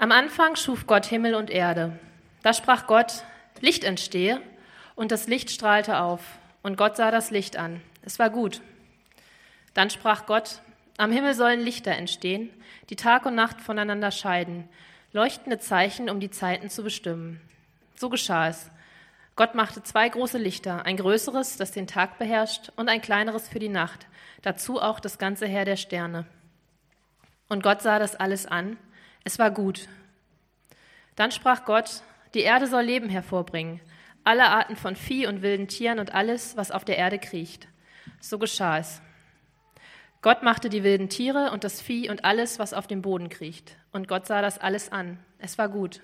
Am Anfang schuf Gott Himmel und Erde. Da sprach Gott, Licht entstehe, und das Licht strahlte auf, und Gott sah das Licht an. Es war gut. Dann sprach Gott, am Himmel sollen Lichter entstehen, die Tag und Nacht voneinander scheiden, leuchtende Zeichen, um die Zeiten zu bestimmen. So geschah es. Gott machte zwei große Lichter, ein größeres, das den Tag beherrscht, und ein kleineres für die Nacht, dazu auch das ganze Heer der Sterne. Und Gott sah das alles an, es war gut. Dann sprach Gott, die Erde soll Leben hervorbringen, alle Arten von Vieh und wilden Tieren und alles, was auf der Erde kriecht. So geschah es. Gott machte die wilden Tiere und das Vieh und alles, was auf dem Boden kriecht. Und Gott sah das alles an. Es war gut.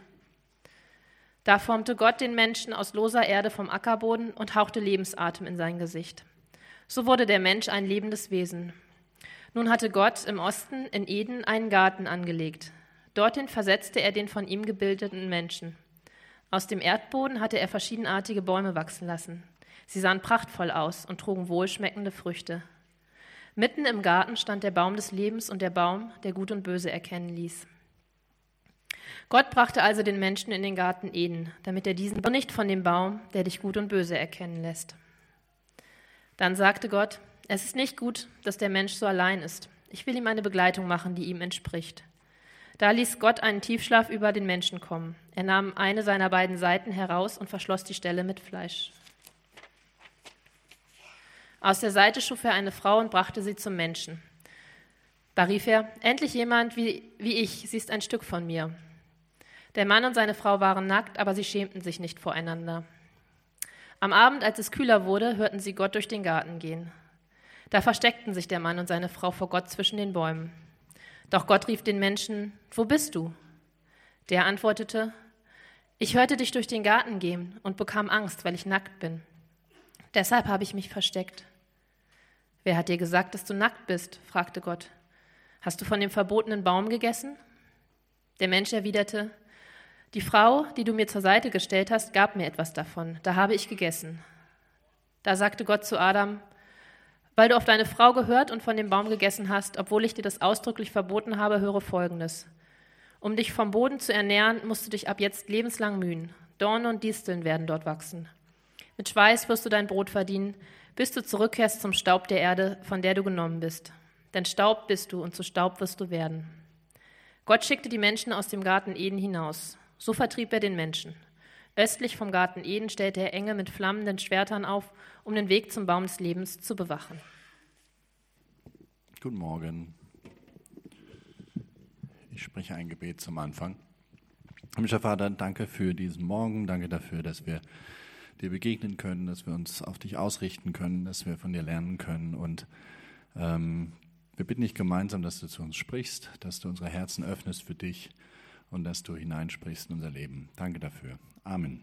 Da formte Gott den Menschen aus loser Erde vom Ackerboden und hauchte Lebensatem in sein Gesicht. So wurde der Mensch ein lebendes Wesen. Nun hatte Gott im Osten in Eden einen Garten angelegt. Dorthin versetzte er den von ihm gebildeten Menschen. Aus dem Erdboden hatte er verschiedenartige Bäume wachsen lassen. Sie sahen prachtvoll aus und trugen wohlschmeckende Früchte. Mitten im Garten stand der Baum des Lebens und der Baum, der Gut und Böse erkennen ließ. Gott brachte also den Menschen in den Garten Eden, damit er diesen nicht von dem Baum, der dich gut und böse erkennen lässt. Dann sagte Gott, es ist nicht gut, dass der Mensch so allein ist. Ich will ihm eine Begleitung machen, die ihm entspricht. Da ließ Gott einen Tiefschlaf über den Menschen kommen. Er nahm eine seiner beiden Seiten heraus und verschloss die Stelle mit Fleisch. Aus der Seite schuf er eine Frau und brachte sie zum Menschen. Da rief er, endlich jemand wie, wie ich, sie ist ein Stück von mir. Der Mann und seine Frau waren nackt, aber sie schämten sich nicht voreinander. Am Abend, als es kühler wurde, hörten sie Gott durch den Garten gehen. Da versteckten sich der Mann und seine Frau vor Gott zwischen den Bäumen. Doch Gott rief den Menschen, Wo bist du? Der antwortete, Ich hörte dich durch den Garten gehen und bekam Angst, weil ich nackt bin. Deshalb habe ich mich versteckt. Wer hat dir gesagt, dass du nackt bist? fragte Gott. Hast du von dem verbotenen Baum gegessen? Der Mensch erwiderte, die Frau, die du mir zur Seite gestellt hast, gab mir etwas davon, da habe ich gegessen. Da sagte Gott zu Adam, weil du auf deine Frau gehört und von dem Baum gegessen hast, obwohl ich dir das ausdrücklich verboten habe, höre Folgendes. Um dich vom Boden zu ernähren, musst du dich ab jetzt lebenslang mühen. Dornen und Disteln werden dort wachsen. Mit Schweiß wirst du dein Brot verdienen, bis du zurückkehrst zum Staub der Erde, von der du genommen bist. Denn Staub bist du und zu Staub wirst du werden. Gott schickte die Menschen aus dem Garten Eden hinaus. So vertrieb er den Menschen. Östlich vom Garten Eden stellte er Enge mit flammenden Schwertern auf, um den Weg zum Baum des Lebens zu bewachen. Guten Morgen. Ich spreche ein Gebet zum Anfang. Himmlischer Vater, danke für diesen Morgen, danke dafür, dass wir dir begegnen können, dass wir uns auf dich ausrichten können, dass wir von dir lernen können. Und ähm, wir bitten dich gemeinsam, dass du zu uns sprichst, dass du unsere Herzen öffnest für dich und dass du hineinsprichst in unser Leben. Danke dafür. Amen.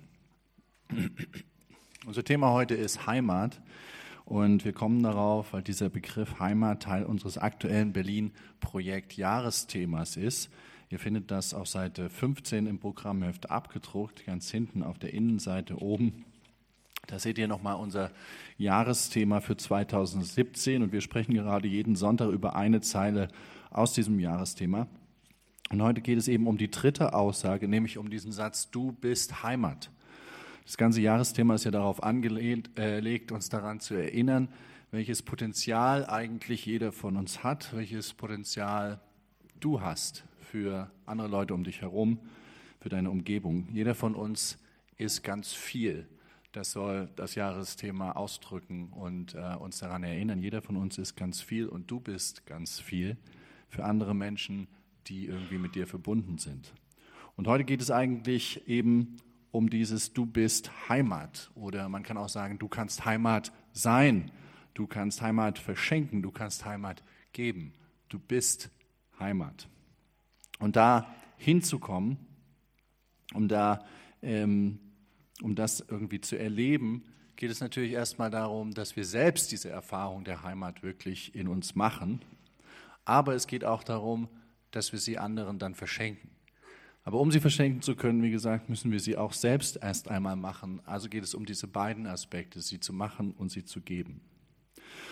Unser Thema heute ist Heimat. Und wir kommen darauf, weil dieser Begriff Heimat Teil unseres aktuellen Berlin-Projekt Jahresthemas ist. Ihr findet das auf Seite 15 im Programmheft abgedruckt, ganz hinten auf der Innenseite oben. Da seht ihr nochmal unser Jahresthema für 2017 und wir sprechen gerade jeden Sonntag über eine Zeile aus diesem Jahresthema. Und heute geht es eben um die dritte Aussage, nämlich um diesen Satz, du bist Heimat. Das ganze Jahresthema ist ja darauf angelegt, äh, uns daran zu erinnern, welches Potenzial eigentlich jeder von uns hat, welches Potenzial du hast für andere Leute um dich herum, für deine Umgebung. Jeder von uns ist ganz viel. Das soll das Jahresthema ausdrücken und äh, uns daran erinnern. Jeder von uns ist ganz viel und du bist ganz viel für andere Menschen, die irgendwie mit dir verbunden sind. Und heute geht es eigentlich eben um dieses Du bist Heimat oder man kann auch sagen, du kannst Heimat sein, du kannst Heimat verschenken, du kannst Heimat geben. Du bist Heimat. Und da hinzukommen, um da ähm, um das irgendwie zu erleben, geht es natürlich erstmal darum, dass wir selbst diese Erfahrung der Heimat wirklich in uns machen. Aber es geht auch darum, dass wir sie anderen dann verschenken. Aber um sie verschenken zu können, wie gesagt, müssen wir sie auch selbst erst einmal machen. Also geht es um diese beiden Aspekte, sie zu machen und sie zu geben.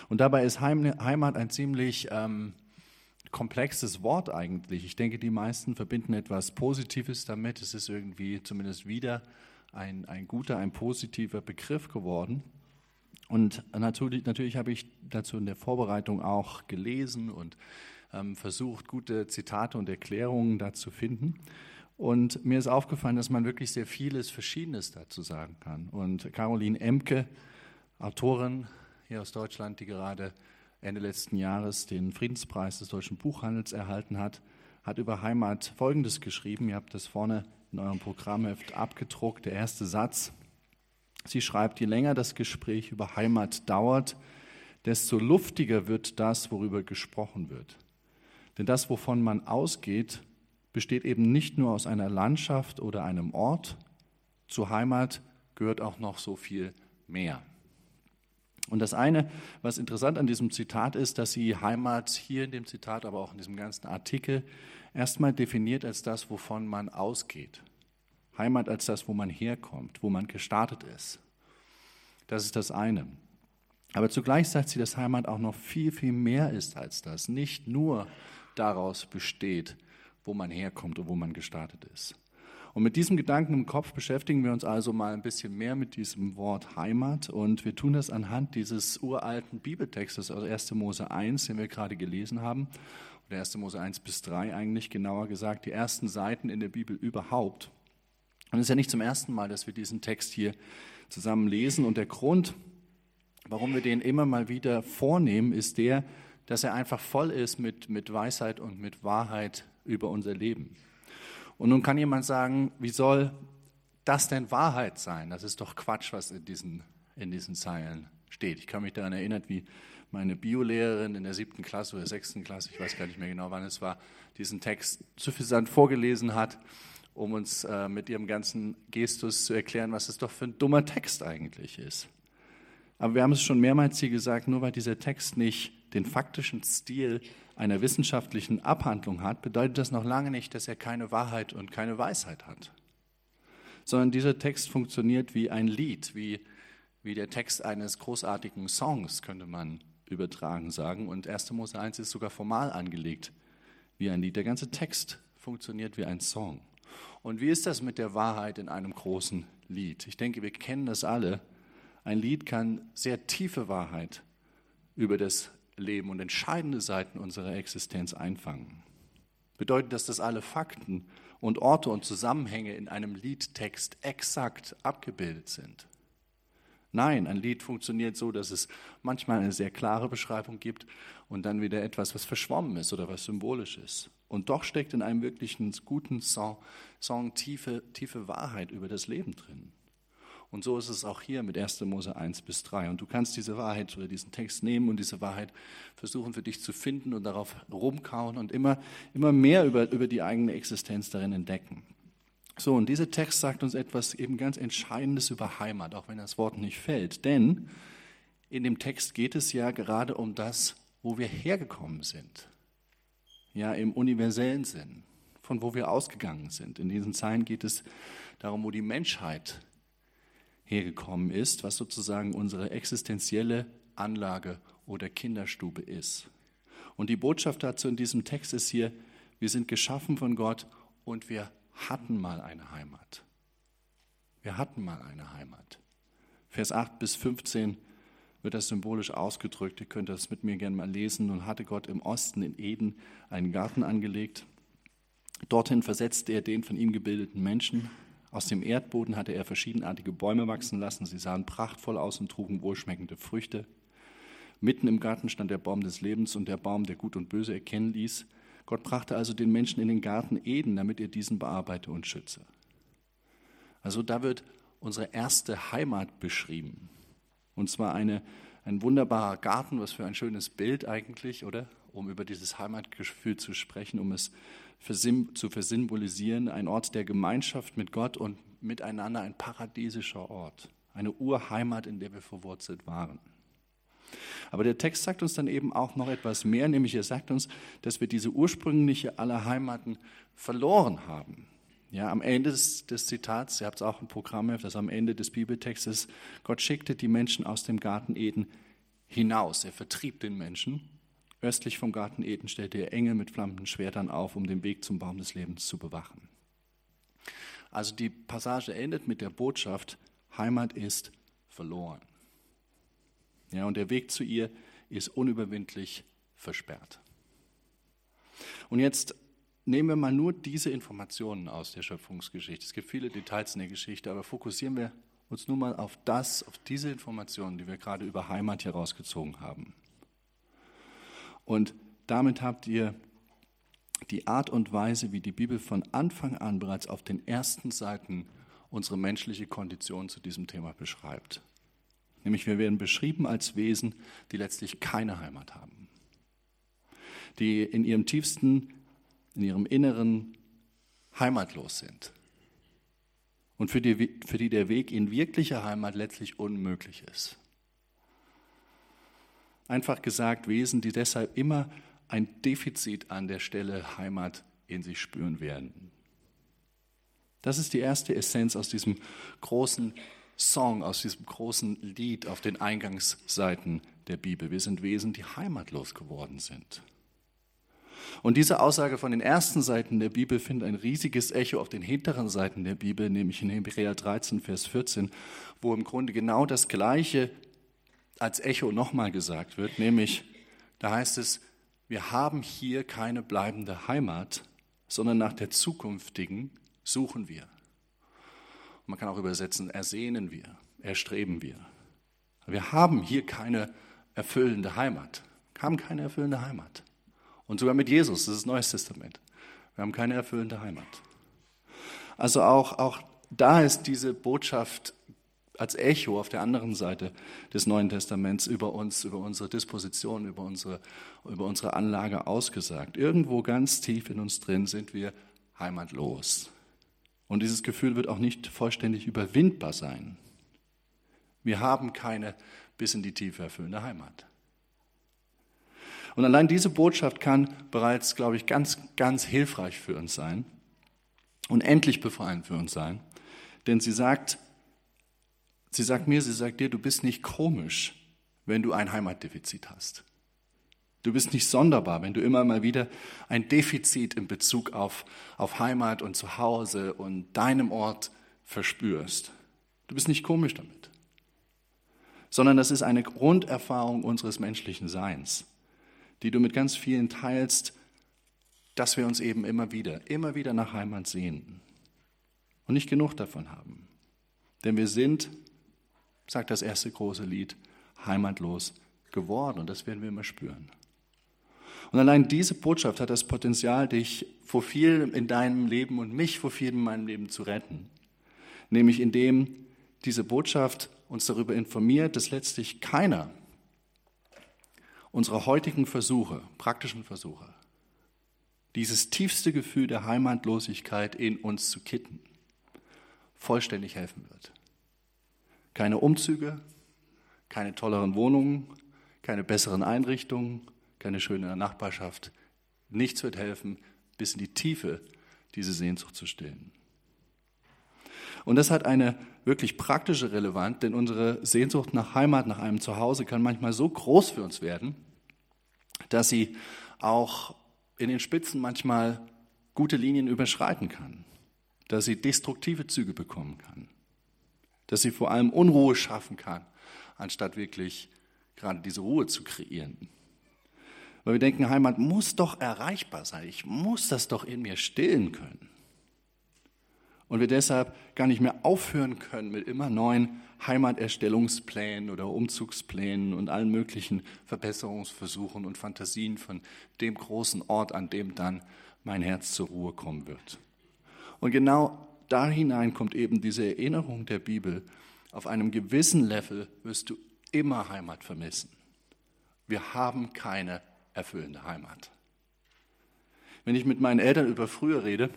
Und dabei ist Heimat ein ziemlich ähm, komplexes Wort eigentlich. Ich denke, die meisten verbinden etwas Positives damit. Es ist irgendwie zumindest wieder ein, ein guter, ein positiver Begriff geworden. Und natürlich, natürlich habe ich dazu in der Vorbereitung auch gelesen und versucht, gute Zitate und Erklärungen dazu zu finden. Und mir ist aufgefallen, dass man wirklich sehr vieles Verschiedenes dazu sagen kann. Und Caroline Emke, Autorin hier aus Deutschland, die gerade Ende letzten Jahres den Friedenspreis des deutschen Buchhandels erhalten hat, hat über Heimat Folgendes geschrieben. Ihr habt das vorne in eurem Programmheft abgedruckt. Der erste Satz. Sie schreibt, je länger das Gespräch über Heimat dauert, desto luftiger wird das, worüber gesprochen wird. Denn das, wovon man ausgeht, besteht eben nicht nur aus einer Landschaft oder einem Ort. Zur Heimat gehört auch noch so viel mehr. Und das eine, was interessant an diesem Zitat ist, dass sie Heimat hier in dem Zitat, aber auch in diesem ganzen Artikel erstmal definiert als das, wovon man ausgeht. Heimat als das, wo man herkommt, wo man gestartet ist. Das ist das eine. Aber zugleich sagt sie, dass Heimat auch noch viel, viel mehr ist als das. Nicht nur daraus besteht, wo man herkommt und wo man gestartet ist. Und mit diesem Gedanken im Kopf beschäftigen wir uns also mal ein bisschen mehr mit diesem Wort Heimat. Und wir tun das anhand dieses uralten Bibeltextes aus 1. Mose 1, den wir gerade gelesen haben. Oder 1. Mose 1 bis 3 eigentlich genauer gesagt, die ersten Seiten in der Bibel überhaupt. Und es ist ja nicht zum ersten Mal, dass wir diesen Text hier zusammen lesen. Und der Grund, warum wir den immer mal wieder vornehmen, ist der, dass er einfach voll ist mit, mit Weisheit und mit Wahrheit über unser Leben. Und nun kann jemand sagen, wie soll das denn Wahrheit sein? Das ist doch Quatsch, was in diesen, in diesen Zeilen steht. Ich kann mich daran erinnern, wie meine Biolehrerin in der siebten Klasse oder sechsten Klasse, ich weiß gar nicht mehr genau, wann es war, diesen Text suffisant vorgelesen hat, um uns äh, mit ihrem ganzen Gestus zu erklären, was es doch für ein dummer Text eigentlich ist. Aber wir haben es schon mehrmals hier gesagt, nur weil dieser Text nicht den faktischen Stil einer wissenschaftlichen Abhandlung hat, bedeutet das noch lange nicht, dass er keine Wahrheit und keine Weisheit hat. Sondern dieser Text funktioniert wie ein Lied, wie, wie der Text eines großartigen Songs, könnte man übertragen sagen. Und 1. Mose 1 ist sogar formal angelegt wie ein Lied. Der ganze Text funktioniert wie ein Song. Und wie ist das mit der Wahrheit in einem großen Lied? Ich denke, wir kennen das alle. Ein Lied kann sehr tiefe Wahrheit über das leben und entscheidende Seiten unserer Existenz einfangen. Bedeutet das, dass alle Fakten und Orte und Zusammenhänge in einem Liedtext exakt abgebildet sind? Nein, ein Lied funktioniert so, dass es manchmal eine sehr klare Beschreibung gibt und dann wieder etwas, was verschwommen ist oder was symbolisch ist. Und doch steckt in einem wirklichen guten Song, Song tiefe, tiefe Wahrheit über das Leben drin. Und so ist es auch hier mit 1. Mose 1 bis 3. Und du kannst diese Wahrheit oder diesen Text nehmen und diese Wahrheit versuchen für dich zu finden und darauf rumkauen und immer, immer mehr über, über die eigene Existenz darin entdecken. So, und dieser Text sagt uns etwas eben ganz Entscheidendes über Heimat, auch wenn das Wort nicht fällt. Denn in dem Text geht es ja gerade um das, wo wir hergekommen sind. Ja, im universellen Sinn, von wo wir ausgegangen sind. In diesen Zeilen geht es darum, wo die Menschheit hergekommen ist, was sozusagen unsere existenzielle Anlage oder Kinderstube ist. Und die Botschaft dazu in diesem Text ist hier, wir sind geschaffen von Gott und wir hatten mal eine Heimat. Wir hatten mal eine Heimat. Vers 8 bis 15 wird das symbolisch ausgedrückt. Ihr könnt das mit mir gerne mal lesen. Nun hatte Gott im Osten in Eden einen Garten angelegt. Dorthin versetzte er den von ihm gebildeten Menschen. Aus dem Erdboden hatte er verschiedenartige Bäume wachsen lassen. Sie sahen prachtvoll aus und trugen wohlschmeckende Früchte. Mitten im Garten stand der Baum des Lebens und der Baum, der Gut und Böse erkennen ließ. Gott brachte also den Menschen in den Garten Eden, damit er diesen bearbeite und schütze. Also da wird unsere erste Heimat beschrieben. Und zwar eine, ein wunderbarer Garten, was für ein schönes Bild eigentlich, oder? Um über dieses Heimatgefühl zu sprechen, um es zu versinnbolisieren, ein Ort der Gemeinschaft mit Gott und miteinander, ein paradiesischer Ort, eine Urheimat, in der wir verwurzelt waren. Aber der Text sagt uns dann eben auch noch etwas mehr, nämlich er sagt uns, dass wir diese ursprüngliche aller Heimaten verloren haben. Ja, am Ende des, des Zitats, ihr habt es auch im Programm, das am Ende des Bibeltextes, Gott schickte die Menschen aus dem Garten Eden hinaus. Er vertrieb den Menschen Östlich vom Garten Eden stellte er Engel mit flammenden Schwertern auf, um den Weg zum Baum des Lebens zu bewachen. Also die Passage endet mit der Botschaft, Heimat ist verloren. Ja, und der Weg zu ihr ist unüberwindlich versperrt. Und jetzt nehmen wir mal nur diese Informationen aus der Schöpfungsgeschichte. Es gibt viele Details in der Geschichte, aber fokussieren wir uns nur mal auf das, auf diese Informationen, die wir gerade über Heimat hier rausgezogen haben. Und damit habt ihr die Art und Weise, wie die Bibel von Anfang an bereits auf den ersten Seiten unsere menschliche Kondition zu diesem Thema beschreibt. Nämlich wir werden beschrieben als Wesen, die letztlich keine Heimat haben, die in ihrem tiefsten, in ihrem Inneren heimatlos sind und für die, für die der Weg in wirkliche Heimat letztlich unmöglich ist. Einfach gesagt, Wesen, die deshalb immer ein Defizit an der Stelle Heimat in sich spüren werden. Das ist die erste Essenz aus diesem großen Song, aus diesem großen Lied auf den Eingangsseiten der Bibel. Wir sind Wesen, die heimatlos geworden sind. Und diese Aussage von den ersten Seiten der Bibel findet ein riesiges Echo auf den hinteren Seiten der Bibel, nämlich in Hebräer 13, Vers 14, wo im Grunde genau das Gleiche als Echo nochmal gesagt wird, nämlich, da heißt es, wir haben hier keine bleibende Heimat, sondern nach der zukünftigen suchen wir. Man kann auch übersetzen, ersehnen wir, erstreben wir. Wir haben hier keine erfüllende Heimat, wir haben keine erfüllende Heimat. Und sogar mit Jesus, das ist das Neues Testament. Wir haben keine erfüllende Heimat. Also auch, auch da ist diese Botschaft als Echo auf der anderen Seite des Neuen Testaments über uns, über unsere Disposition, über unsere, über unsere Anlage ausgesagt. Irgendwo ganz tief in uns drin sind wir heimatlos. Und dieses Gefühl wird auch nicht vollständig überwindbar sein. Wir haben keine bis in die Tiefe erfüllende Heimat. Und allein diese Botschaft kann bereits, glaube ich, ganz, ganz hilfreich für uns sein und endlich befreiend für uns sein. Denn sie sagt, Sie sagt mir, sie sagt dir, du bist nicht komisch, wenn du ein Heimatdefizit hast. Du bist nicht sonderbar, wenn du immer mal wieder ein Defizit in Bezug auf, auf Heimat und Zuhause und deinem Ort verspürst. Du bist nicht komisch damit, sondern das ist eine Grunderfahrung unseres menschlichen Seins, die du mit ganz vielen teilst, dass wir uns eben immer wieder, immer wieder nach Heimat sehnen und nicht genug davon haben. Denn wir sind sagt das erste große Lied, heimatlos geworden. Und das werden wir immer spüren. Und allein diese Botschaft hat das Potenzial, dich vor viel in deinem Leben und mich vor viel in meinem Leben zu retten. Nämlich indem diese Botschaft uns darüber informiert, dass letztlich keiner unserer heutigen Versuche, praktischen Versuche, dieses tiefste Gefühl der Heimatlosigkeit in uns zu kitten, vollständig helfen wird. Keine Umzüge, keine tolleren Wohnungen, keine besseren Einrichtungen, keine schöne Nachbarschaft. Nichts wird helfen, bis in die Tiefe diese Sehnsucht zu stillen. Und das hat eine wirklich praktische Relevanz, denn unsere Sehnsucht nach Heimat, nach einem Zuhause kann manchmal so groß für uns werden, dass sie auch in den Spitzen manchmal gute Linien überschreiten kann, dass sie destruktive Züge bekommen kann dass sie vor allem Unruhe schaffen kann, anstatt wirklich gerade diese Ruhe zu kreieren. Weil wir denken, Heimat muss doch erreichbar sein. Ich muss das doch in mir stillen können. Und wir deshalb gar nicht mehr aufhören können mit immer neuen Heimaterstellungsplänen oder Umzugsplänen und allen möglichen Verbesserungsversuchen und Fantasien von dem großen Ort, an dem dann mein Herz zur Ruhe kommen wird. Und genau da hinein kommt eben diese Erinnerung der Bibel. Auf einem gewissen Level wirst du immer Heimat vermissen. Wir haben keine erfüllende Heimat. Wenn ich mit meinen Eltern über früher rede,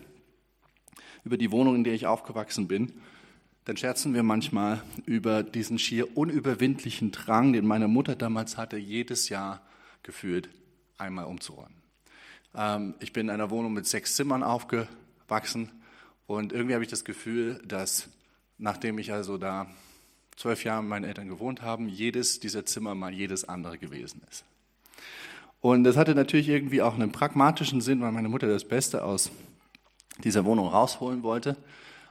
über die Wohnung, in der ich aufgewachsen bin, dann scherzen wir manchmal über diesen schier unüberwindlichen Drang, den meine Mutter damals hatte, jedes Jahr gefühlt einmal umzuräumen. Ähm, ich bin in einer Wohnung mit sechs Zimmern aufgewachsen und irgendwie habe ich das Gefühl, dass nachdem ich also da zwölf Jahre mit meinen Eltern gewohnt habe, jedes dieser Zimmer mal jedes andere gewesen ist. Und das hatte natürlich irgendwie auch einen pragmatischen Sinn, weil meine Mutter das Beste aus dieser Wohnung rausholen wollte.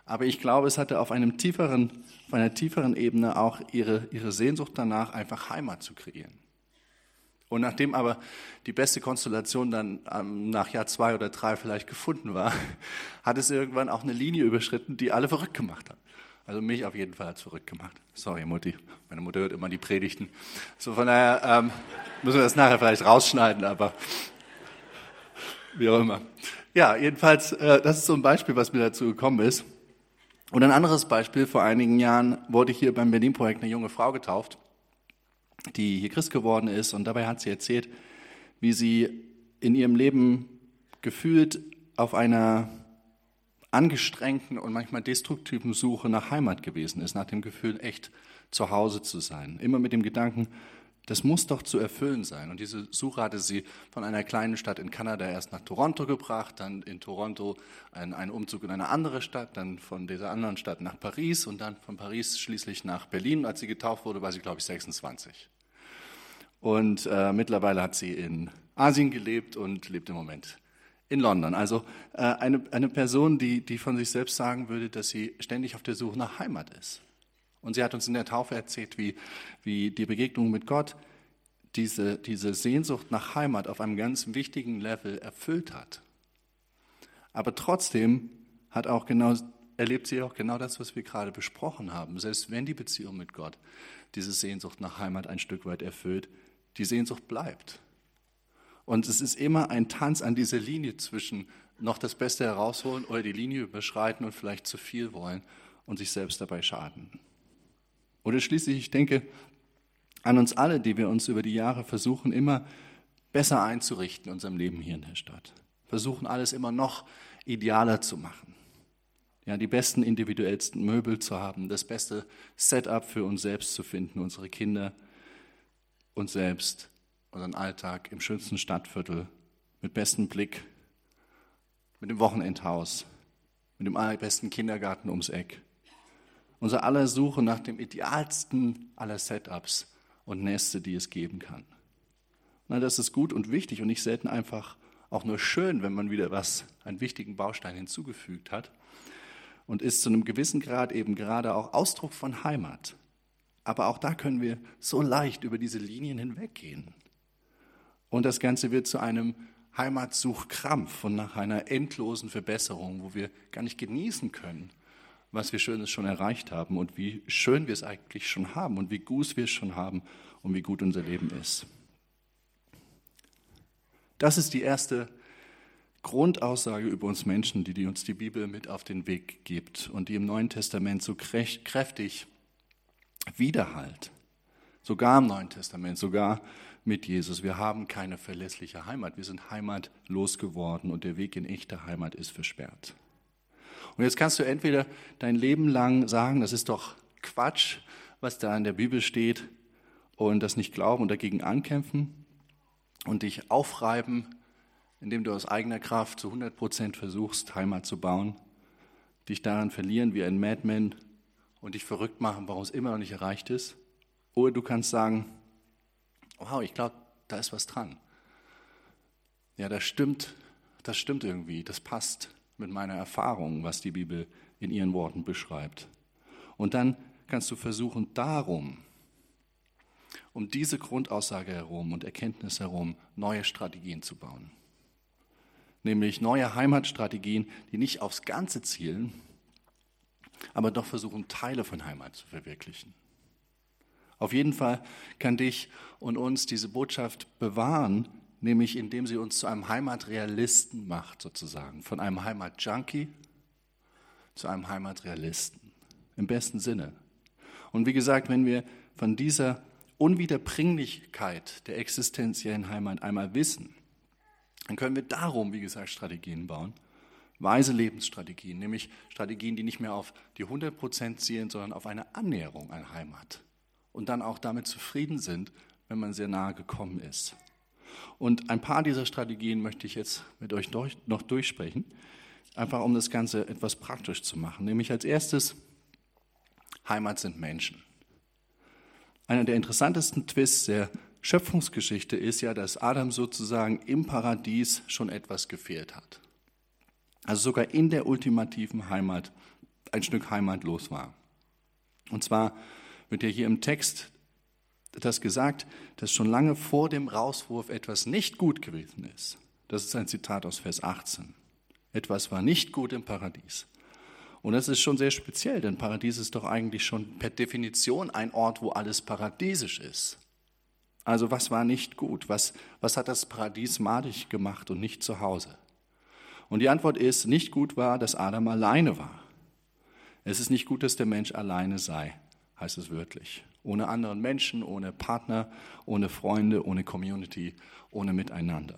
Aber ich glaube, es hatte auf, einem tieferen, auf einer tieferen Ebene auch ihre, ihre Sehnsucht danach, einfach Heimat zu kreieren. Und nachdem aber die beste Konstellation dann ähm, nach Jahr zwei oder drei vielleicht gefunden war, hat es irgendwann auch eine Linie überschritten, die alle verrückt gemacht hat. Also mich auf jeden Fall hat es verrückt gemacht. Sorry, Mutti. Meine Mutter hört immer die Predigten. So von daher ähm, müssen wir das nachher vielleicht rausschneiden, aber wie auch immer. Ja, jedenfalls, äh, das ist so ein Beispiel, was mir dazu gekommen ist. Und ein anderes Beispiel, vor einigen Jahren wurde hier beim Berlin-Projekt eine junge Frau getauft die hier Christ geworden ist. Und dabei hat sie erzählt, wie sie in ihrem Leben gefühlt auf einer angestrengten und manchmal destruktiven Suche nach Heimat gewesen ist, nach dem Gefühl, echt zu Hause zu sein. Immer mit dem Gedanken, das muss doch zu erfüllen sein. Und diese Suche hatte sie von einer kleinen Stadt in Kanada erst nach Toronto gebracht, dann in Toronto einen, einen Umzug in eine andere Stadt, dann von dieser anderen Stadt nach Paris und dann von Paris schließlich nach Berlin. Als sie getauft wurde, war sie, glaube ich, 26. Und äh, mittlerweile hat sie in Asien gelebt und lebt im Moment in London. Also äh, eine, eine Person, die, die von sich selbst sagen würde, dass sie ständig auf der Suche nach Heimat ist. Und sie hat uns in der Taufe erzählt, wie, wie die Begegnung mit Gott diese, diese Sehnsucht nach Heimat auf einem ganz wichtigen Level erfüllt hat. Aber trotzdem hat auch genau, erlebt sie auch genau das, was wir gerade besprochen haben. Selbst wenn die Beziehung mit Gott diese Sehnsucht nach Heimat ein Stück weit erfüllt, die Sehnsucht bleibt. Und es ist immer ein Tanz an dieser Linie zwischen noch das Beste herausholen oder die Linie überschreiten und vielleicht zu viel wollen und sich selbst dabei schaden. Oder schließlich, ich denke an uns alle, die wir uns über die Jahre versuchen, immer besser einzurichten in unserem Leben hier in der Stadt. Versuchen, alles immer noch idealer zu machen. Ja, die besten, individuellsten Möbel zu haben, das beste Setup für uns selbst zu finden, unsere Kinder, uns selbst, unseren Alltag im schönsten Stadtviertel, mit bestem Blick, mit dem Wochenendhaus, mit dem allerbesten Kindergarten ums Eck unser aller Suche nach dem idealsten aller Setups und Neste, die es geben kann. Na, das ist gut und wichtig und nicht selten einfach auch nur schön, wenn man wieder was, einen wichtigen Baustein hinzugefügt hat und ist zu einem gewissen Grad eben gerade auch Ausdruck von Heimat. Aber auch da können wir so leicht über diese Linien hinweggehen. Und das Ganze wird zu einem Heimatsuchkrampf und nach einer endlosen Verbesserung, wo wir gar nicht genießen können, was wir Schönes schon erreicht haben und wie schön wir es eigentlich schon haben und wie gut wir es schon haben und wie gut unser Leben ist. Das ist die erste Grundaussage über uns Menschen, die, die uns die Bibel mit auf den Weg gibt und die im Neuen Testament so kräftig widerhallt. Sogar im Neuen Testament, sogar mit Jesus. Wir haben keine verlässliche Heimat. Wir sind heimatlos geworden und der Weg in echte Heimat ist versperrt. Und jetzt kannst du entweder dein Leben lang sagen, das ist doch Quatsch, was da in der Bibel steht, und das nicht glauben und dagegen ankämpfen und dich aufreiben, indem du aus eigener Kraft zu 100 Prozent versuchst, Heimat zu bauen, dich daran verlieren wie ein Madman und dich verrückt machen, warum es immer noch nicht erreicht ist. Oder du kannst sagen, wow, ich glaube, da ist was dran. Ja, das stimmt, das stimmt irgendwie, das passt mit meiner Erfahrung, was die Bibel in ihren Worten beschreibt. Und dann kannst du versuchen, darum, um diese Grundaussage herum und Erkenntnis herum, neue Strategien zu bauen. Nämlich neue Heimatstrategien, die nicht aufs Ganze zielen, aber doch versuchen, Teile von Heimat zu verwirklichen. Auf jeden Fall kann dich und uns diese Botschaft bewahren, nämlich indem sie uns zu einem Heimatrealisten macht, sozusagen. Von einem Heimatjunkie zu einem Heimatrealisten. Im besten Sinne. Und wie gesagt, wenn wir von dieser Unwiederbringlichkeit der existenziellen Heimat einmal wissen, dann können wir darum, wie gesagt, Strategien bauen. Weise Lebensstrategien, nämlich Strategien, die nicht mehr auf die 100 Prozent zielen, sondern auf eine Annäherung an Heimat. Und dann auch damit zufrieden sind, wenn man sehr nahe gekommen ist. Und ein paar dieser Strategien möchte ich jetzt mit euch durch, noch durchsprechen, einfach um das Ganze etwas praktisch zu machen. Nämlich als erstes, Heimat sind Menschen. Einer der interessantesten Twists der Schöpfungsgeschichte ist ja, dass Adam sozusagen im Paradies schon etwas gefehlt hat. Also sogar in der ultimativen Heimat ein Stück Heimat los war. Und zwar wird ja hier im Text das gesagt, dass schon lange vor dem Rauswurf etwas nicht gut gewesen ist. Das ist ein Zitat aus Vers 18. Etwas war nicht gut im Paradies. Und das ist schon sehr speziell, denn Paradies ist doch eigentlich schon per Definition ein Ort, wo alles paradiesisch ist. Also was war nicht gut? Was, was hat das Paradies madig gemacht und nicht zu Hause? Und die Antwort ist, nicht gut war, dass Adam alleine war. Es ist nicht gut, dass der Mensch alleine sei, heißt es wörtlich. Ohne anderen Menschen, ohne Partner, ohne Freunde, ohne Community, ohne Miteinander.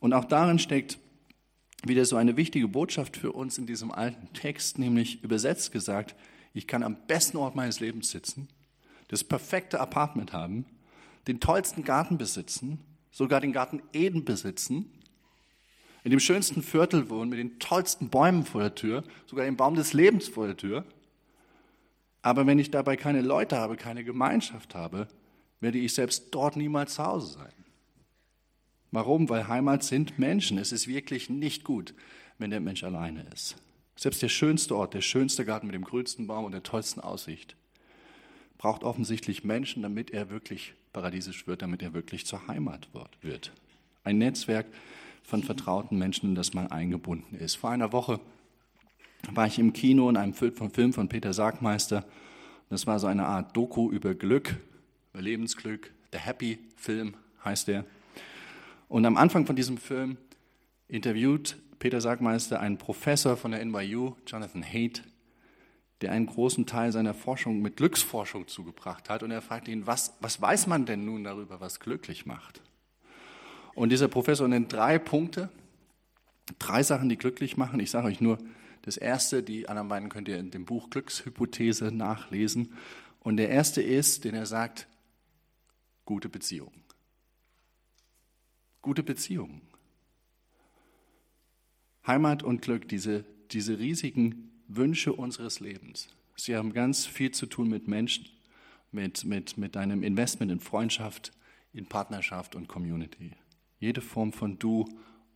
Und auch darin steckt wieder so eine wichtige Botschaft für uns in diesem alten Text, nämlich übersetzt gesagt, ich kann am besten Ort meines Lebens sitzen, das perfekte Apartment haben, den tollsten Garten besitzen, sogar den Garten Eden besitzen, in dem schönsten Viertel wohnen, mit den tollsten Bäumen vor der Tür, sogar den Baum des Lebens vor der Tür. Aber wenn ich dabei keine Leute habe, keine Gemeinschaft habe, werde ich selbst dort niemals zu Hause sein. Warum? Weil Heimat sind Menschen. Es ist wirklich nicht gut, wenn der Mensch alleine ist. Selbst der schönste Ort, der schönste Garten mit dem grünsten Baum und der tollsten Aussicht braucht offensichtlich Menschen, damit er wirklich paradiesisch wird, damit er wirklich zur Heimat wird. Ein Netzwerk von vertrauten Menschen, in das man eingebunden ist. Vor einer Woche war ich im Kino in einem Film von Peter Sargmeister. Das war so eine Art Doku über Glück, über Lebensglück. Der Happy Film heißt er. Und am Anfang von diesem Film interviewt Peter Sagmeister einen Professor von der NYU, Jonathan Haidt, der einen großen Teil seiner Forschung mit Glücksforschung zugebracht hat. Und er fragt ihn, was, was weiß man denn nun darüber, was glücklich macht? Und dieser Professor nennt drei Punkte, drei Sachen, die glücklich machen. Ich sage euch nur das erste, die anderen beiden könnt ihr in dem Buch Glückshypothese nachlesen. Und der erste ist, den er sagt, gute Beziehungen gute Beziehungen. Heimat und Glück, diese, diese riesigen Wünsche unseres Lebens. Sie haben ganz viel zu tun mit Menschen, mit, mit, mit deinem Investment in Freundschaft, in Partnerschaft und Community. Jede Form von Du,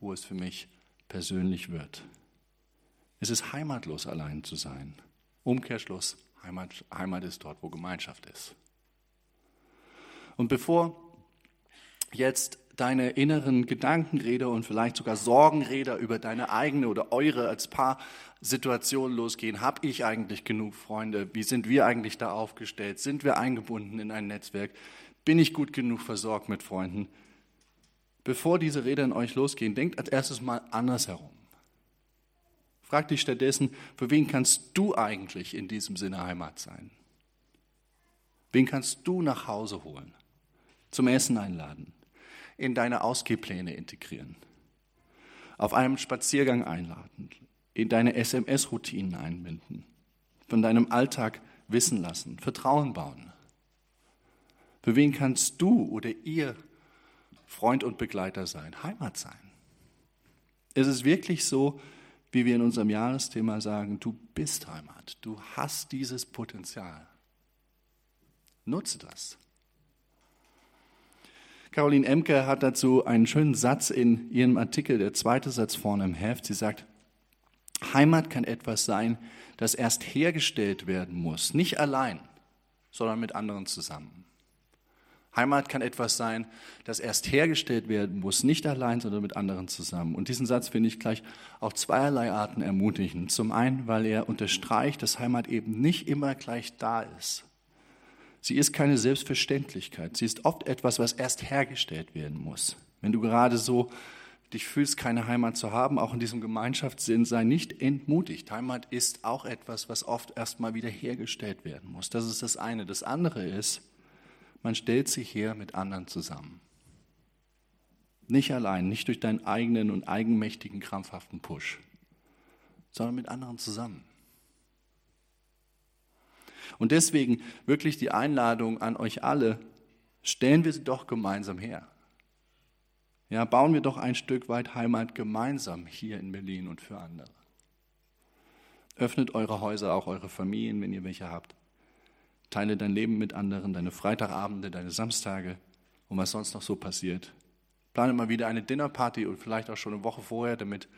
wo es für mich persönlich wird. Es ist heimatlos, allein zu sein. Umkehrschluss, Heimat, Heimat ist dort, wo Gemeinschaft ist. Und bevor jetzt deine inneren Gedankenräder und vielleicht sogar Sorgenräder über deine eigene oder eure als Paar Situation losgehen. Hab ich eigentlich genug Freunde? Wie sind wir eigentlich da aufgestellt? Sind wir eingebunden in ein Netzwerk? Bin ich gut genug versorgt mit Freunden? Bevor diese Räder in euch losgehen, denkt als erstes mal andersherum. Frag dich stattdessen, für wen kannst du eigentlich in diesem Sinne Heimat sein? Wen kannst du nach Hause holen? Zum Essen einladen? in deine Ausgehpläne integrieren, auf einem Spaziergang einladen, in deine SMS-Routinen einbinden, von deinem Alltag wissen lassen, Vertrauen bauen. Für wen kannst du oder ihr Freund und Begleiter sein, Heimat sein? Es ist wirklich so, wie wir in unserem Jahresthema sagen, du bist Heimat, du hast dieses Potenzial. Nutze das. Caroline Emke hat dazu einen schönen Satz in ihrem Artikel, der zweite Satz vorne im Heft. Sie sagt, Heimat kann etwas sein, das erst hergestellt werden muss, nicht allein, sondern mit anderen zusammen. Heimat kann etwas sein, das erst hergestellt werden muss, nicht allein, sondern mit anderen zusammen. Und diesen Satz finde ich gleich auf zweierlei Arten ermutigend. Zum einen, weil er unterstreicht, dass Heimat eben nicht immer gleich da ist, Sie ist keine Selbstverständlichkeit. Sie ist oft etwas, was erst hergestellt werden muss. Wenn du gerade so dich fühlst, keine Heimat zu haben, auch in diesem Gemeinschaftssinn, sei nicht entmutigt. Heimat ist auch etwas, was oft erst mal wieder hergestellt werden muss. Das ist das eine. Das andere ist, man stellt sich her mit anderen zusammen. Nicht allein, nicht durch deinen eigenen und eigenmächtigen, krampfhaften Push, sondern mit anderen zusammen. Und deswegen wirklich die Einladung an euch alle, stellen wir sie doch gemeinsam her. Ja, bauen wir doch ein Stück weit Heimat gemeinsam hier in Berlin und für andere. Öffnet eure Häuser, auch eure Familien, wenn ihr welche habt. Teile dein Leben mit anderen, deine Freitagabende, deine Samstage und was sonst noch so passiert. Plane mal wieder eine Dinnerparty und vielleicht auch schon eine Woche vorher, damit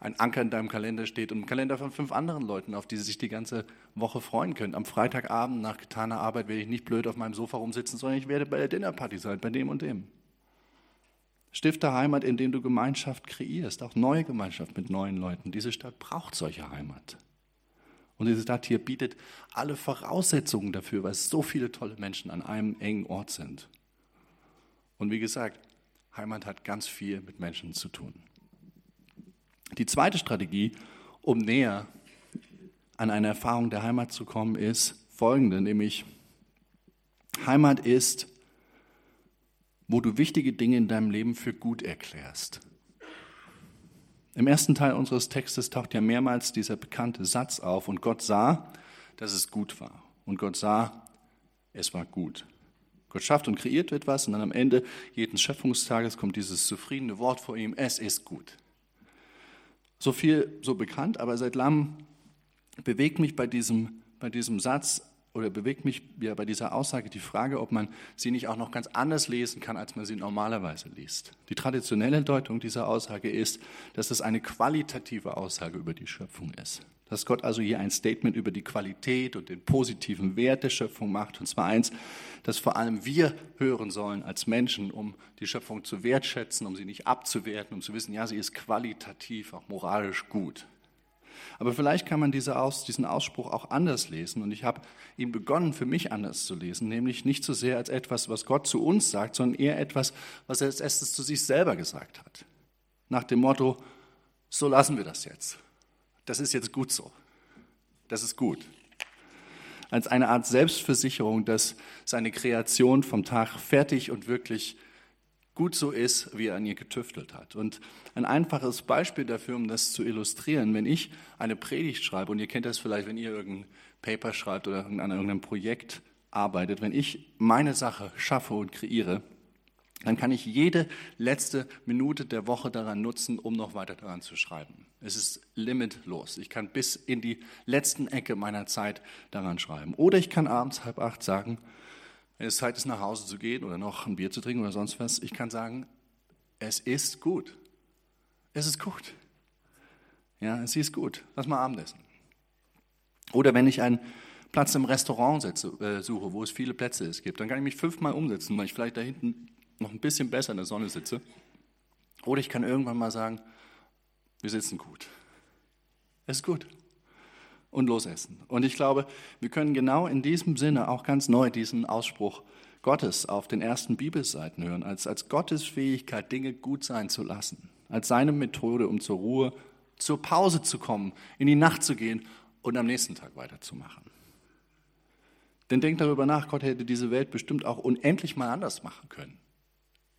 ein Anker in deinem Kalender steht und ein Kalender von fünf anderen Leuten, auf die sie sich die ganze Woche freuen können. Am Freitagabend nach getaner Arbeit werde ich nicht blöd auf meinem Sofa rumsitzen, sondern ich werde bei der Dinnerparty sein, bei dem und dem. Stifte Heimat, indem du Gemeinschaft kreierst, auch neue Gemeinschaft mit neuen Leuten. Diese Stadt braucht solche Heimat. Und diese Stadt hier bietet alle Voraussetzungen dafür, weil so viele tolle Menschen an einem engen Ort sind. Und wie gesagt, Heimat hat ganz viel mit Menschen zu tun. Die zweite Strategie, um näher an eine Erfahrung der Heimat zu kommen, ist folgende, nämlich Heimat ist, wo du wichtige Dinge in deinem Leben für gut erklärst. Im ersten Teil unseres Textes taucht ja mehrmals dieser bekannte Satz auf und Gott sah, dass es gut war. Und Gott sah, es war gut. Gott schafft und kreiert etwas und dann am Ende jeden Schöpfungstages kommt dieses zufriedene Wort vor ihm, es ist gut. So viel, so bekannt, aber seit langem bewegt mich bei diesem, bei diesem Satz oder bewegt mich ja bei dieser Aussage die Frage, ob man sie nicht auch noch ganz anders lesen kann, als man sie normalerweise liest. Die traditionelle Deutung dieser Aussage ist, dass es eine qualitative Aussage über die Schöpfung ist dass Gott also hier ein Statement über die Qualität und den positiven Wert der Schöpfung macht. Und zwar eins, das vor allem wir hören sollen als Menschen, um die Schöpfung zu wertschätzen, um sie nicht abzuwerten, um zu wissen, ja, sie ist qualitativ, auch moralisch gut. Aber vielleicht kann man diese Aus, diesen Ausspruch auch anders lesen. Und ich habe ihn begonnen, für mich anders zu lesen, nämlich nicht so sehr als etwas, was Gott zu uns sagt, sondern eher etwas, was er als erstes zu sich selber gesagt hat. Nach dem Motto, so lassen wir das jetzt das ist jetzt gut so. Das ist gut. Als eine Art Selbstversicherung, dass seine Kreation vom Tag fertig und wirklich gut so ist, wie er an ihr getüftelt hat. Und ein einfaches Beispiel dafür, um das zu illustrieren, wenn ich eine Predigt schreibe, und ihr kennt das vielleicht, wenn ihr irgendein Paper schreibt oder an irgendeinem Projekt arbeitet, wenn ich meine Sache schaffe und kreiere, dann kann ich jede letzte Minute der Woche daran nutzen, um noch weiter daran zu schreiben. Es ist limitlos. Ich kann bis in die letzten Ecke meiner Zeit daran schreiben. Oder ich kann abends halb acht sagen, wenn es Zeit ist, nach Hause zu gehen oder noch ein Bier zu trinken oder sonst was, ich kann sagen, es ist gut. Es ist gut. Ja, es ist gut. Lass mal Abendessen. Oder wenn ich einen Platz im Restaurant äh, suche, wo es viele Plätze es gibt, dann kann ich mich fünfmal umsetzen, weil ich vielleicht da hinten noch ein bisschen besser in der Sonne sitze. Oder ich kann irgendwann mal sagen, wir sitzen gut. Es ist gut. Und losessen. Und ich glaube, wir können genau in diesem Sinne auch ganz neu diesen Ausspruch Gottes auf den ersten Bibelseiten hören, als, als Gottes Fähigkeit, Dinge gut sein zu lassen, als seine Methode, um zur Ruhe, zur Pause zu kommen, in die Nacht zu gehen und am nächsten Tag weiterzumachen. Denn denkt darüber nach, Gott hätte diese Welt bestimmt auch unendlich mal anders machen können.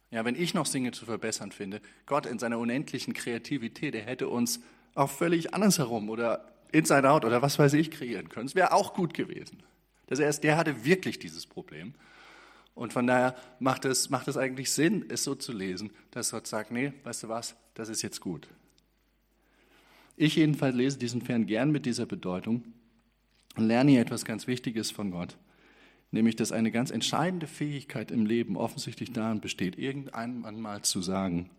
Ja, wenn ich noch Dinge zu verbessern finde, Gott in seiner unendlichen Kreativität, er hätte uns auch völlig andersherum oder inside out oder was weiß ich kreieren können. Es wäre auch gut gewesen. Das heißt, der hatte wirklich dieses Problem. Und von daher macht es, macht es eigentlich Sinn, es so zu lesen, dass Gott sagt, nee, weißt du was, das ist jetzt gut. Ich jedenfalls lese diesen Fern gern mit dieser Bedeutung und lerne hier etwas ganz Wichtiges von Gott nämlich dass eine ganz entscheidende Fähigkeit im Leben offensichtlich darin besteht, irgendeinmal mal zu sagen,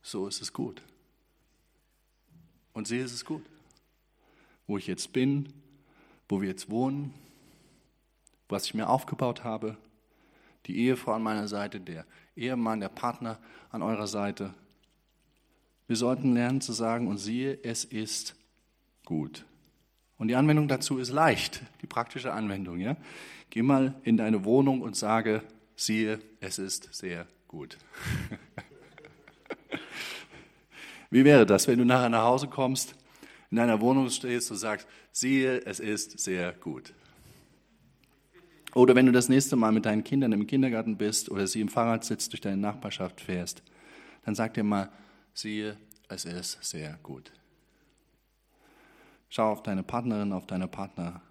so ist es gut. Und sehe ist es gut. Wo ich jetzt bin, wo wir jetzt wohnen, was ich mir aufgebaut habe, die Ehefrau an meiner Seite, der Ehemann, der Partner an eurer Seite. Wir sollten lernen zu sagen, und siehe, es ist gut. Und die Anwendung dazu ist leicht, die praktische Anwendung. Ja? Geh mal in deine Wohnung und sage, siehe, es ist sehr gut. Wie wäre das, wenn du nachher nach Hause kommst, in deiner Wohnung stehst und sagst, siehe, es ist sehr gut. Oder wenn du das nächste Mal mit deinen Kindern im Kindergarten bist oder sie im Fahrrad sitzt, durch deine Nachbarschaft fährst, dann sag dir mal, siehe, es ist sehr gut. Schau auf deine Partnerin, auf deine Partner,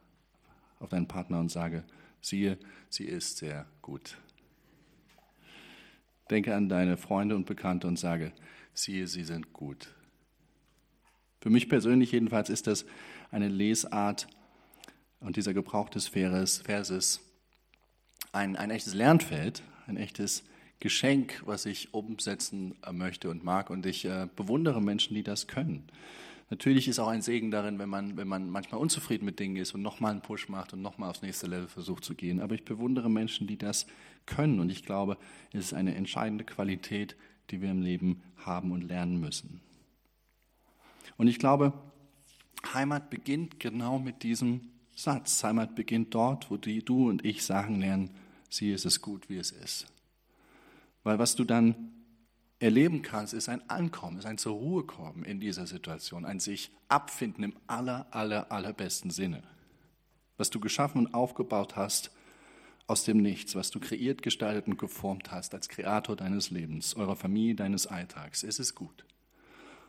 auf deinen Partner und sage, Siehe, sie ist sehr gut. Denke an deine Freunde und Bekannte und sage, siehe, sie sind gut. Für mich persönlich jedenfalls ist das eine Lesart, und dieser Gebrauch des Verses ein, ein echtes Lernfeld, ein echtes Geschenk, was ich umsetzen möchte und mag. Und ich äh, bewundere Menschen, die das können. Natürlich ist auch ein Segen darin, wenn man, wenn man manchmal unzufrieden mit Dingen ist und nochmal einen Push macht und nochmal aufs nächste Level versucht zu gehen. Aber ich bewundere Menschen, die das können. Und ich glaube, es ist eine entscheidende Qualität, die wir im Leben haben und lernen müssen. Und ich glaube, Heimat beginnt genau mit diesem Satz. Heimat beginnt dort, wo die, du und ich sagen lernen, sieh, es ist gut, wie es ist. Weil was du dann erleben kannst, ist ein Ankommen, ist ein zur Ruhe kommen in dieser Situation, ein sich abfinden im aller, aller, allerbesten Sinne. Was du geschaffen und aufgebaut hast aus dem Nichts, was du kreiert, gestaltet und geformt hast als Kreator deines Lebens, eurer Familie, deines Alltags, es ist gut.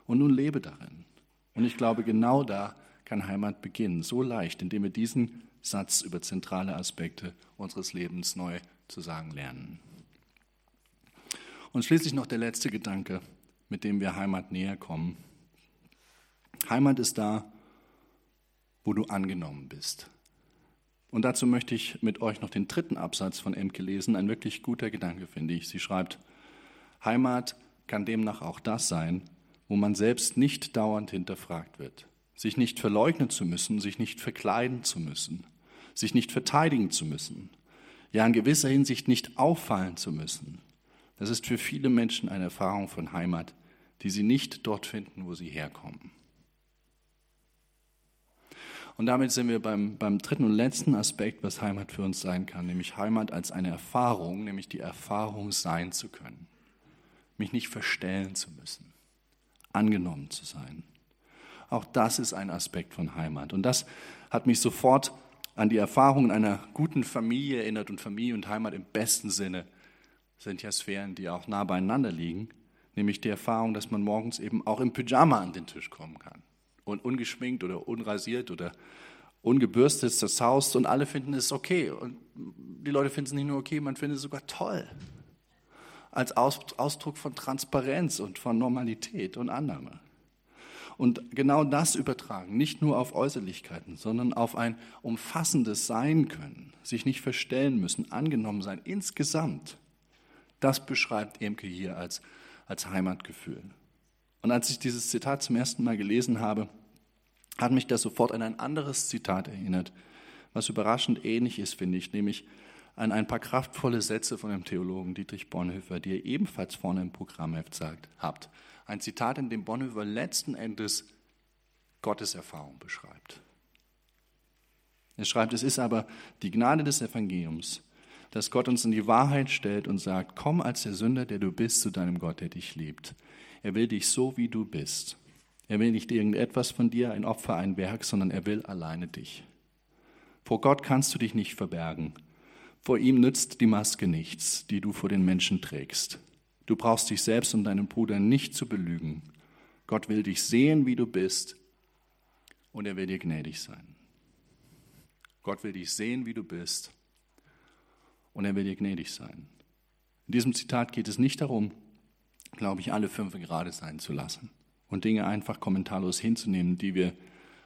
Und nun lebe darin. Und ich glaube, genau da kann Heimat beginnen, so leicht, indem wir diesen Satz über zentrale Aspekte unseres Lebens neu zu sagen lernen. Und schließlich noch der letzte Gedanke, mit dem wir Heimat näher kommen. Heimat ist da, wo du angenommen bist. Und dazu möchte ich mit euch noch den dritten Absatz von Emke lesen. Ein wirklich guter Gedanke, finde ich. Sie schreibt, Heimat kann demnach auch das sein, wo man selbst nicht dauernd hinterfragt wird. Sich nicht verleugnen zu müssen, sich nicht verkleiden zu müssen, sich nicht verteidigen zu müssen, ja in gewisser Hinsicht nicht auffallen zu müssen, das ist für viele Menschen eine Erfahrung von Heimat, die sie nicht dort finden, wo sie herkommen. Und damit sind wir beim, beim dritten und letzten Aspekt, was Heimat für uns sein kann, nämlich Heimat als eine Erfahrung, nämlich die Erfahrung sein zu können, mich nicht verstellen zu müssen, angenommen zu sein. Auch das ist ein Aspekt von Heimat. Und das hat mich sofort an die Erfahrungen einer guten Familie erinnert. Und Familie und Heimat im besten Sinne sind ja Sphären, die auch nah beieinander liegen, nämlich die Erfahrung, dass man morgens eben auch im Pyjama an den Tisch kommen kann. Und ungeschminkt oder unrasiert oder ungebürstet zerzaust und alle finden es okay. Und die Leute finden es nicht nur okay, man findet es sogar toll als Ausdruck von Transparenz und von Normalität und Annahme. Und genau das übertragen, nicht nur auf Äußerlichkeiten, sondern auf ein umfassendes Sein können, sich nicht verstellen müssen, angenommen sein, insgesamt. Das beschreibt Emke hier als, als Heimatgefühl. Und als ich dieses Zitat zum ersten Mal gelesen habe, hat mich das sofort an ein anderes Zitat erinnert, was überraschend ähnlich ist, finde ich, nämlich an ein paar kraftvolle Sätze von dem Theologen Dietrich Bonhoeffer, die ihr ebenfalls vorne im Programmheft sagt, habt. Ein Zitat, in dem Bonhoeffer letzten Endes Gotteserfahrung beschreibt. Er schreibt, es ist aber die Gnade des Evangeliums, dass Gott uns in die Wahrheit stellt und sagt, komm als der Sünder, der du bist, zu deinem Gott, der dich liebt. Er will dich so, wie du bist. Er will nicht irgendetwas von dir, ein Opfer, ein Werk, sondern er will alleine dich. Vor Gott kannst du dich nicht verbergen. Vor ihm nützt die Maske nichts, die du vor den Menschen trägst. Du brauchst dich selbst und deinen Bruder nicht zu belügen. Gott will dich sehen, wie du bist, und er will dir gnädig sein. Gott will dich sehen, wie du bist, und er will dir gnädig sein. In diesem Zitat geht es nicht darum, glaube ich, alle fünf gerade sein zu lassen und Dinge einfach kommentarlos hinzunehmen, die wir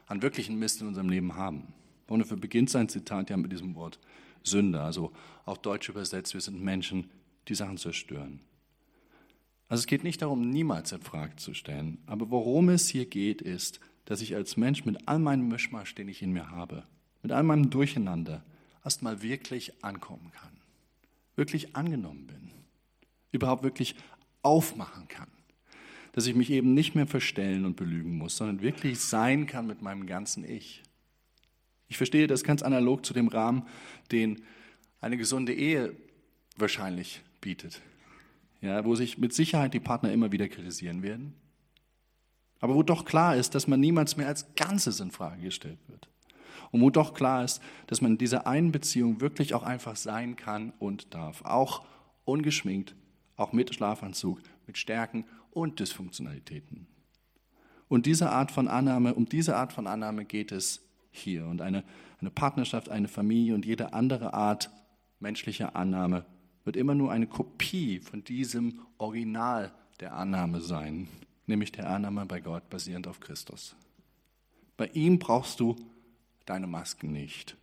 an wirklichen Mist in unserem Leben haben. Bonhoeffer beginnt sein Zitat ja mit diesem Wort Sünder, also auch deutsch übersetzt, wir sind Menschen, die Sachen zerstören. Also es geht nicht darum, niemals in Frage zu stellen, aber worum es hier geht, ist, dass ich als Mensch mit all meinem Mischmasch, den ich in mir habe, mit all meinem Durcheinander, erstmal wirklich ankommen kann wirklich angenommen bin, überhaupt wirklich aufmachen kann. Dass ich mich eben nicht mehr verstellen und belügen muss, sondern wirklich sein kann mit meinem ganzen Ich. Ich verstehe das ganz analog zu dem Rahmen, den eine gesunde Ehe wahrscheinlich bietet. Ja, wo sich mit Sicherheit die Partner immer wieder kritisieren werden. Aber wo doch klar ist, dass man niemals mehr als Ganzes in Frage gestellt wird und wo doch klar ist, dass man in dieser einen Beziehung wirklich auch einfach sein kann und darf. Auch ungeschminkt, auch mit Schlafanzug, mit Stärken und Dysfunktionalitäten. Und diese Art von Annahme, um diese Art von Annahme geht es hier. Und eine, eine Partnerschaft, eine Familie und jede andere Art menschlicher Annahme wird immer nur eine Kopie von diesem Original der Annahme sein, nämlich der Annahme bei Gott basierend auf Christus. Bei ihm brauchst du deine Masken nicht.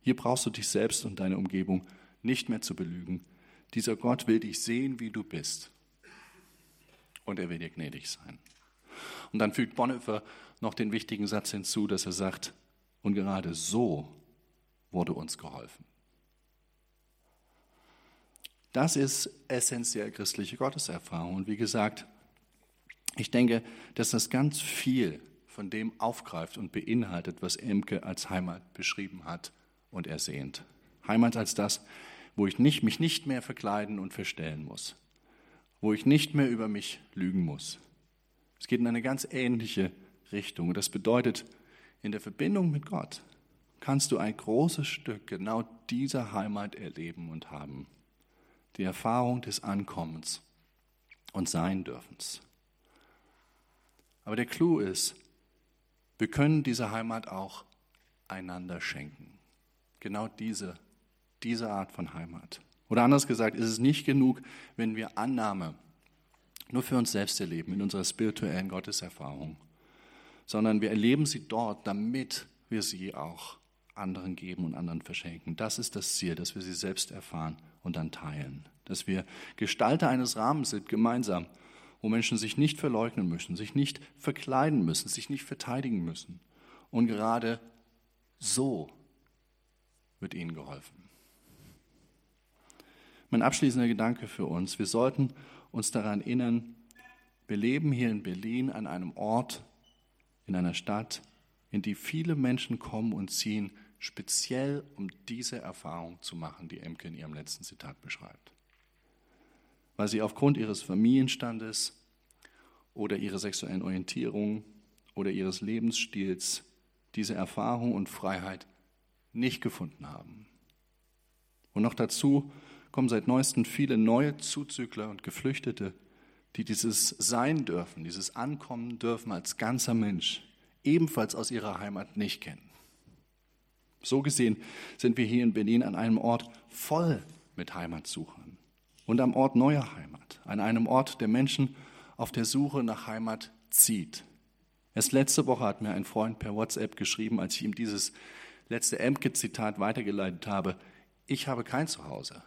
Hier brauchst du dich selbst und deine Umgebung nicht mehr zu belügen. Dieser Gott will dich sehen, wie du bist. Und er will dir gnädig sein. Und dann fügt Bonhoeffer noch den wichtigen Satz hinzu, dass er sagt, und gerade so wurde uns geholfen. Das ist essentiell christliche Gotteserfahrung. Und wie gesagt, ich denke, dass das ganz viel von dem aufgreift und beinhaltet, was Emke als Heimat beschrieben hat und ersehnt. Heimat als das, wo ich nicht, mich nicht mehr verkleiden und verstellen muss, wo ich nicht mehr über mich lügen muss. Es geht in eine ganz ähnliche Richtung. Und das bedeutet, in der Verbindung mit Gott kannst du ein großes Stück genau dieser Heimat erleben und haben. Die Erfahrung des Ankommens und Sein dürfens. Aber der Clou ist, wir können diese Heimat auch einander schenken. Genau diese, diese Art von Heimat. Oder anders gesagt, ist es nicht genug, wenn wir Annahme nur für uns selbst erleben, in unserer spirituellen Gotteserfahrung, sondern wir erleben sie dort, damit wir sie auch anderen geben und anderen verschenken. Das ist das Ziel, dass wir sie selbst erfahren und dann teilen. Dass wir Gestalter eines Rahmens sind, gemeinsam, wo Menschen sich nicht verleugnen müssen, sich nicht verkleiden müssen, sich nicht verteidigen müssen. Und gerade so wird ihnen geholfen. Mein abschließender Gedanke für uns, wir sollten uns daran erinnern, wir leben hier in Berlin an einem Ort, in einer Stadt, in die viele Menschen kommen und ziehen, speziell um diese Erfahrung zu machen, die Emke in ihrem letzten Zitat beschreibt. Weil sie aufgrund ihres Familienstandes oder ihrer sexuellen Orientierung oder ihres Lebensstils diese Erfahrung und Freiheit nicht gefunden haben. Und noch dazu kommen seit neuestem viele neue Zuzügler und Geflüchtete, die dieses Sein dürfen, dieses Ankommen dürfen als ganzer Mensch, ebenfalls aus ihrer Heimat nicht kennen. So gesehen sind wir hier in Berlin an einem Ort voll mit Heimatsuchern und am Ort neuer Heimat, an einem Ort, der Menschen auf der Suche nach Heimat zieht. Erst letzte Woche hat mir ein Freund per WhatsApp geschrieben, als ich ihm dieses letzte Emke-Zitat weitergeleitet habe, ich habe kein Zuhause.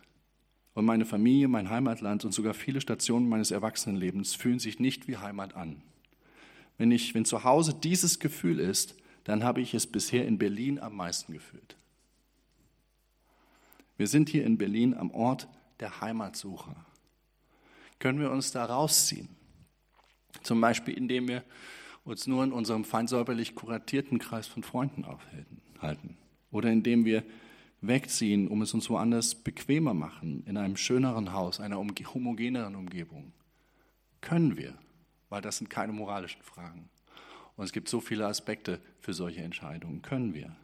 Und meine Familie, mein Heimatland und sogar viele Stationen meines Erwachsenenlebens fühlen sich nicht wie Heimat an. Wenn, ich, wenn zu Hause dieses Gefühl ist, dann habe ich es bisher in Berlin am meisten gefühlt. Wir sind hier in Berlin am Ort der Heimatsuche. Können wir uns da rausziehen? Zum Beispiel, indem wir uns nur in unserem feinsäuberlich kuratierten Kreis von Freunden aufhalten. Oder indem wir wegziehen, um es uns woanders bequemer machen, in einem schöneren Haus, einer homogeneren Umgebung. Können wir, weil das sind keine moralischen Fragen. Und es gibt so viele Aspekte für solche Entscheidungen. Können wir.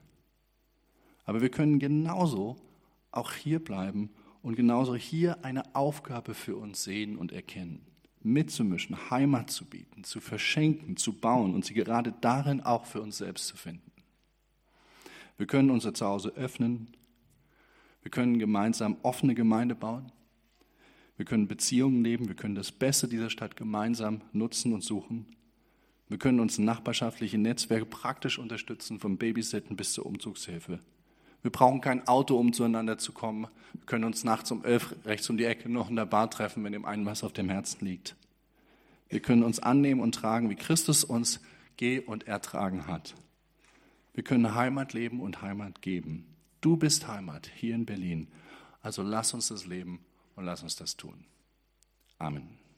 Aber wir können genauso auch hier bleiben und genauso hier eine Aufgabe für uns sehen und erkennen. Mitzumischen, Heimat zu bieten, zu verschenken, zu bauen und sie gerade darin auch für uns selbst zu finden. Wir können unser Zuhause öffnen. Wir können gemeinsam offene Gemeinde bauen. Wir können Beziehungen leben. Wir können das Beste dieser Stadt gemeinsam nutzen und suchen. Wir können uns nachbarschaftliche Netzwerke praktisch unterstützen, vom Babysitten bis zur Umzugshilfe. Wir brauchen kein Auto, um zueinander zu kommen. Wir können uns nachts um elf rechts um die Ecke noch in der Bar treffen, wenn dem einen was auf dem Herzen liegt. Wir können uns annehmen und tragen, wie Christus uns geh und ertragen hat. Wir können Heimat leben und Heimat geben. Du bist Heimat hier in Berlin. Also lass uns das leben und lass uns das tun. Amen.